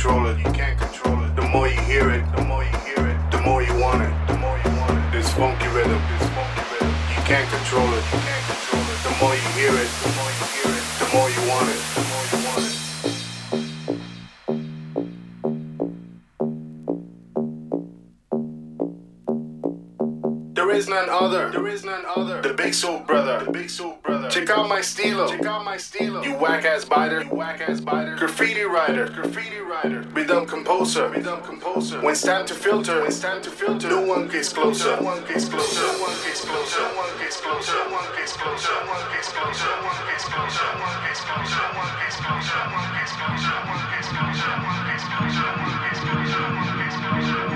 control it. You can't control it. The more you hear it, the more you hear it, the more you want it. The more you want it. This funky rhythm, this funky rhythm. You can't control it. You can't control it. The more you hear it, the more you hear it, the more you want it. The more you want it. There is none other. There is none other. The Big Soul Brother. The Big Soul my stilo. Check out my stilo. You whack ass biter. You whack ass biter. Graffiti writer. Graffiti writer. Rhythm composer. Rhythm composer. When it's time to filter. When it's time to filter. No one gets closer. No one gets closer. No one gets closer. No one gets closer. No one gets closer. No one gets closer. No one gets closer. No one gets closer. No one gets closer. No one gets closer. No one gets closer. No one gets closer. No one gets closer. No one gets closer. No one gets closer.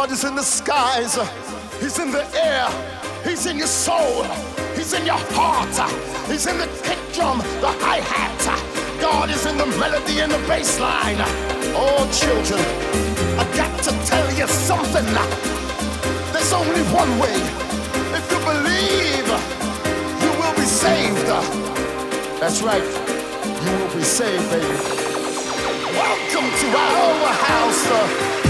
God is in the skies. He's in the air. He's in your soul. He's in your heart. He's in the kick drum, the hi hat. God is in the melody and the bass line. Oh, children, I got to tell you something. There's only one way. If you believe, you will be saved. That's right. You will be saved, baby. Welcome to our house.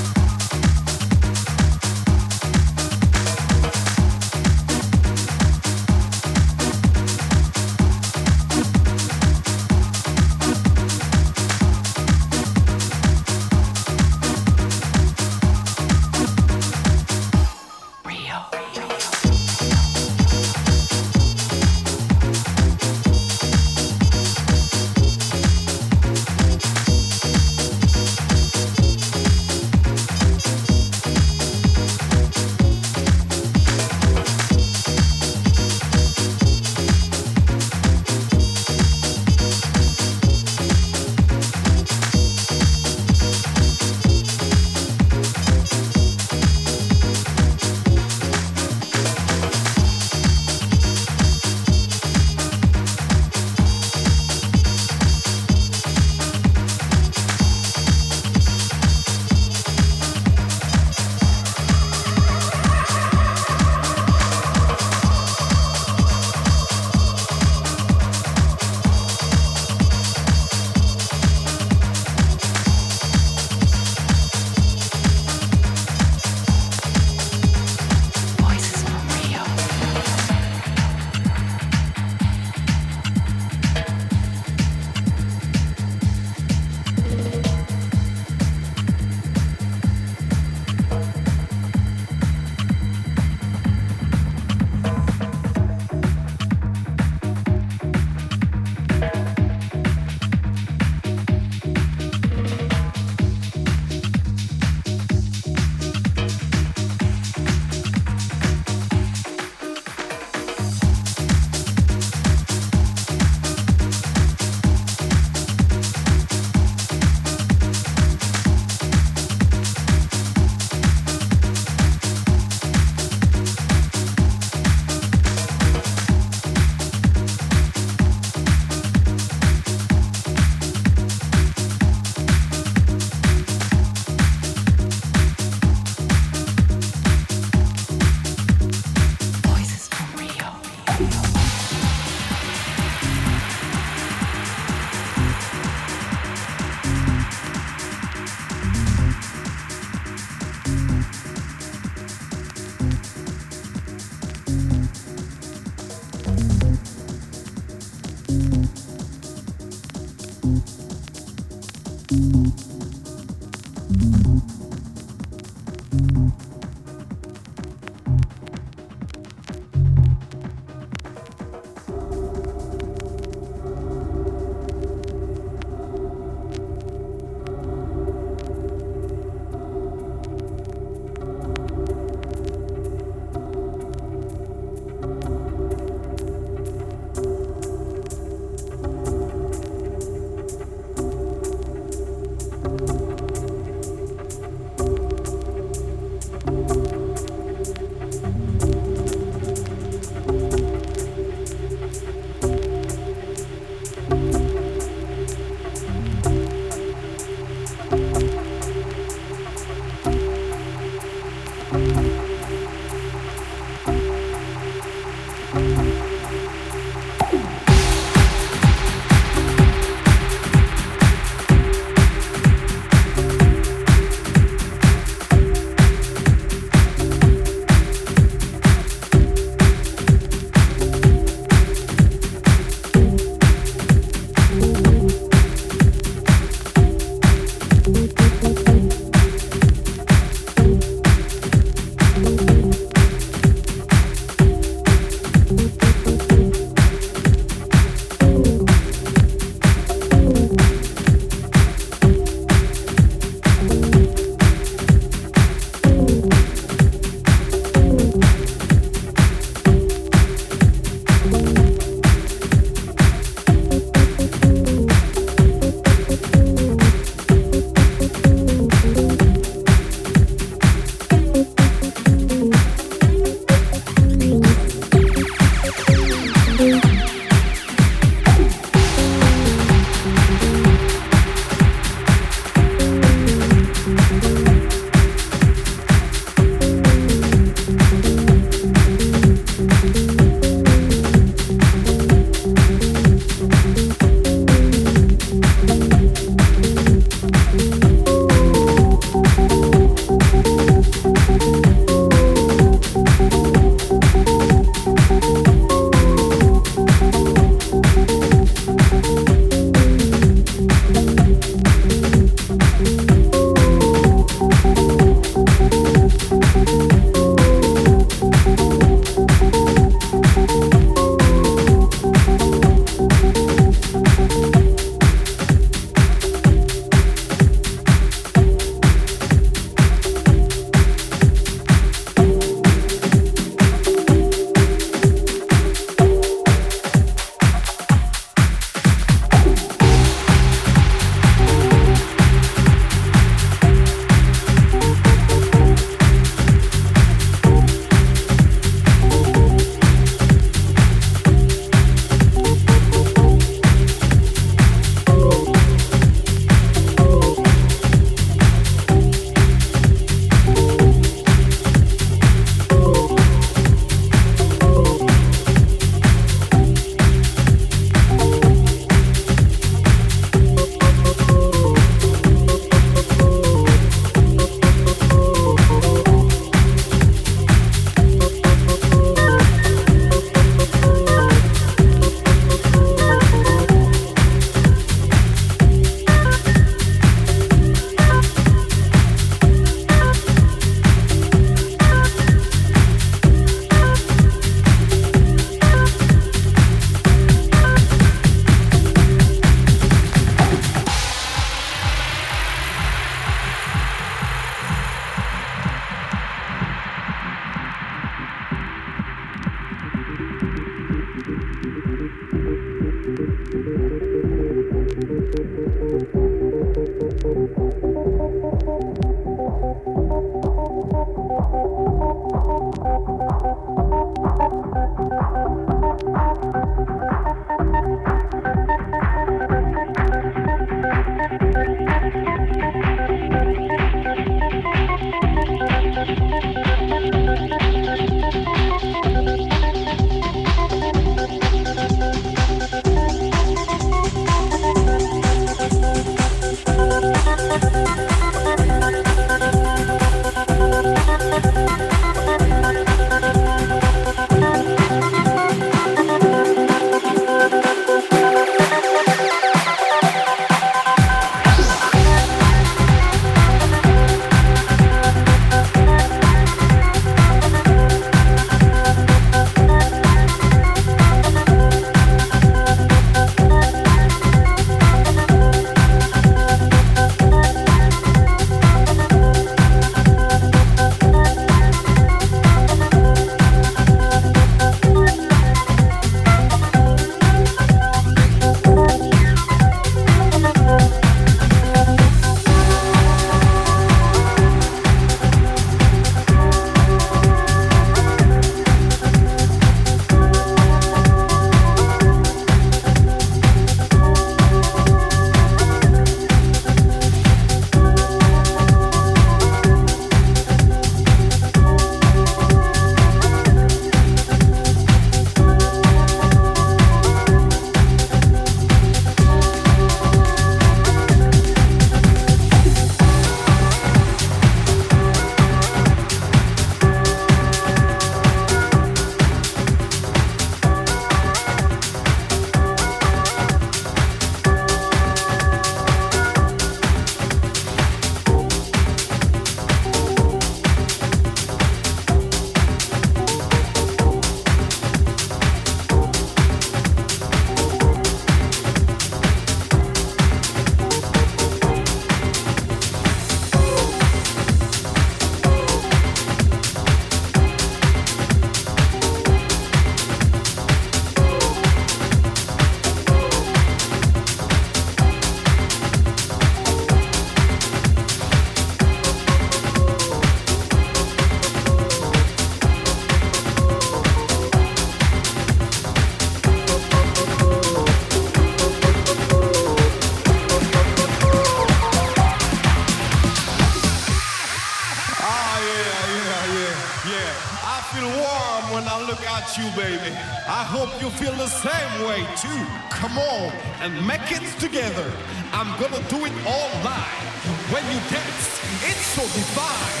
about you, baby. I hope you feel the same way, too. Come on and make it together. I'm gonna do it all live. When you dance, it's so divine.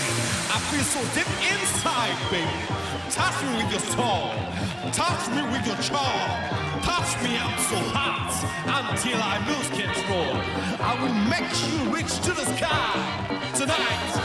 I feel so deep inside, baby. Touch me with your soul. Touch me with your charm. Touch me up so hot until I lose control. I will make you reach to the sky tonight.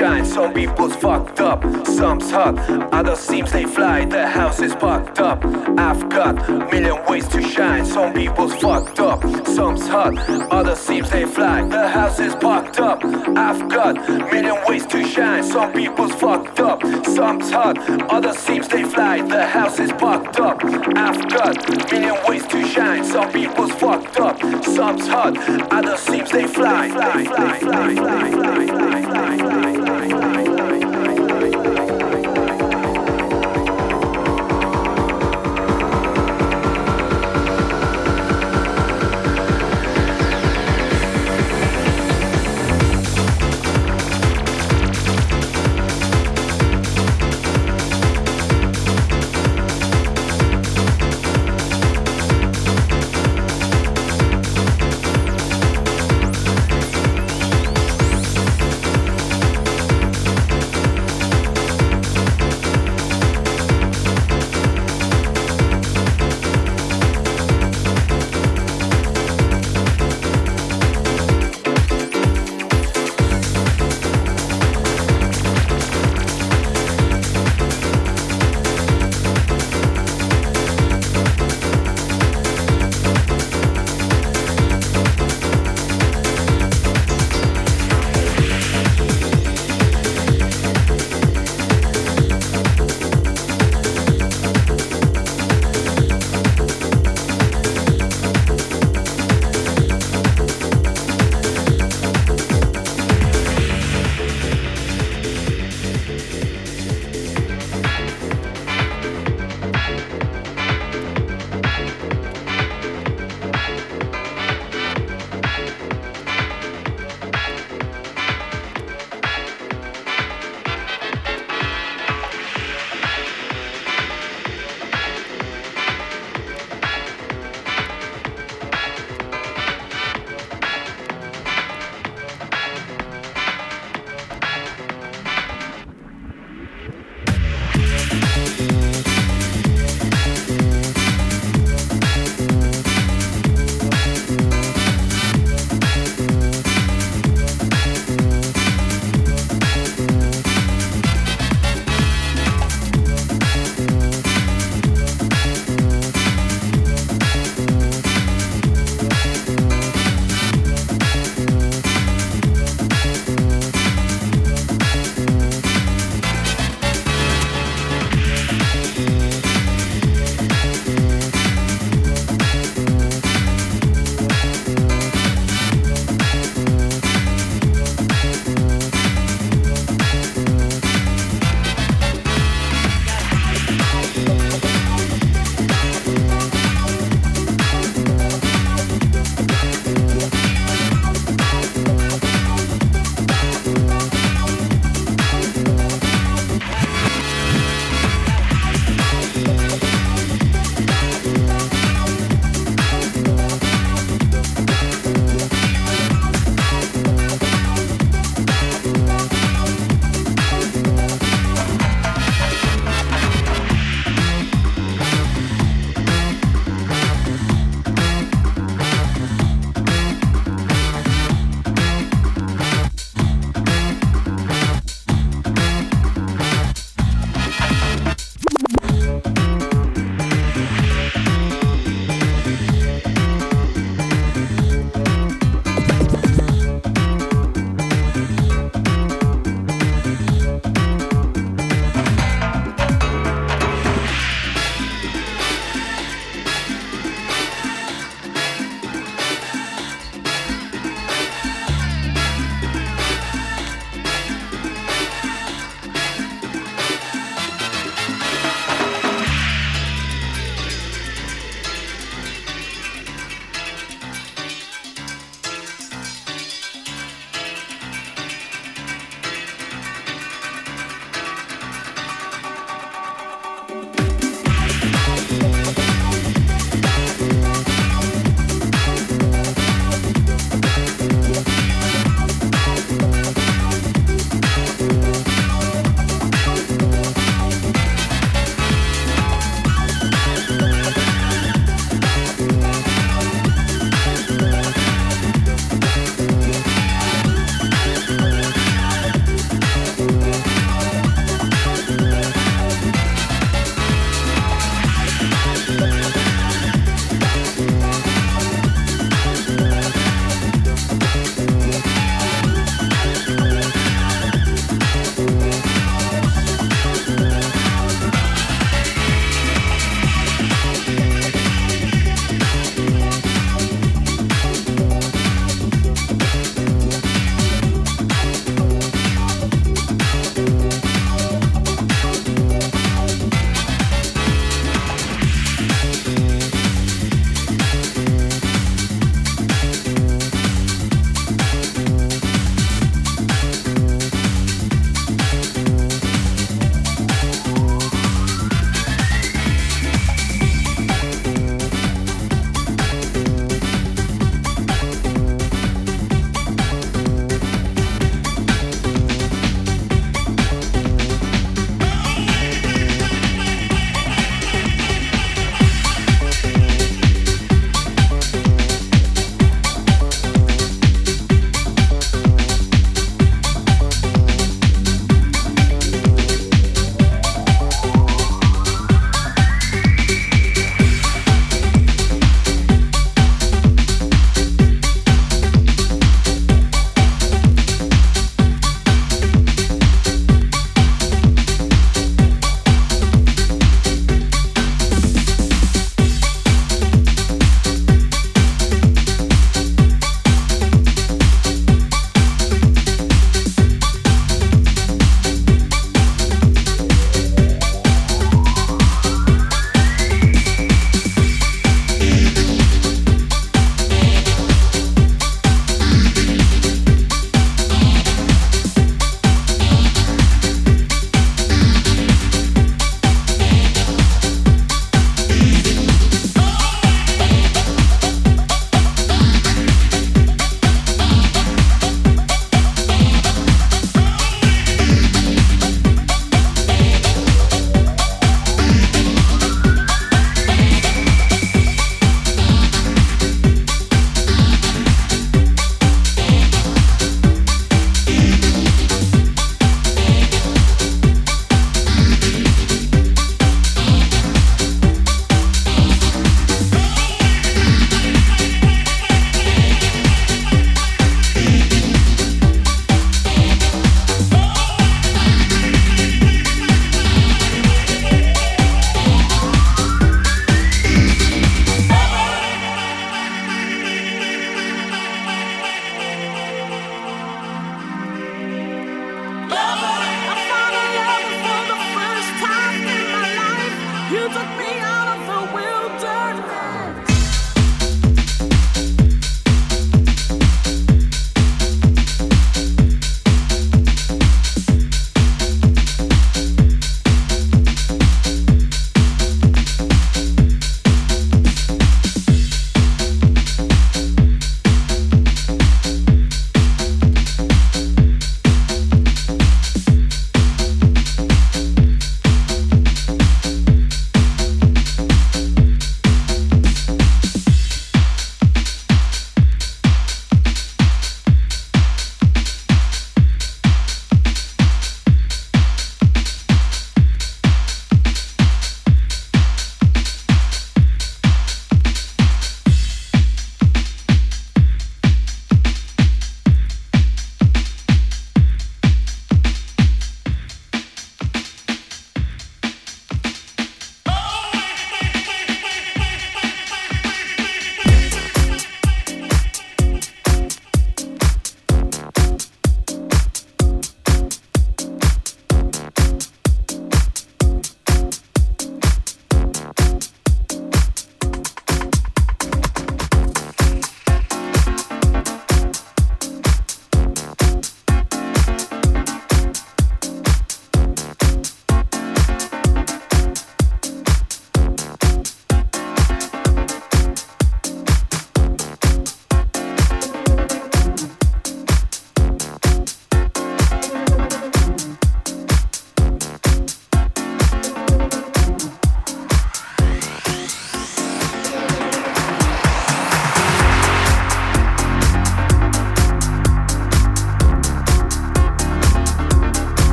shine. Some people's fucked up, some's hot, other seems they fly. The house is fucked up. I've got million ways to shine. Some people's fucked up, some's hot, other seems they fly. The house is fucked up. I've got million ways to shine. Some people's fucked up, some's hot, other seems they fly. The house is fucked up. I've got million ways to shine. Some people's fucked up, some's hot, other seems they fly. They fly, they fly, they fly, they fly, they fly, they fly, they fly.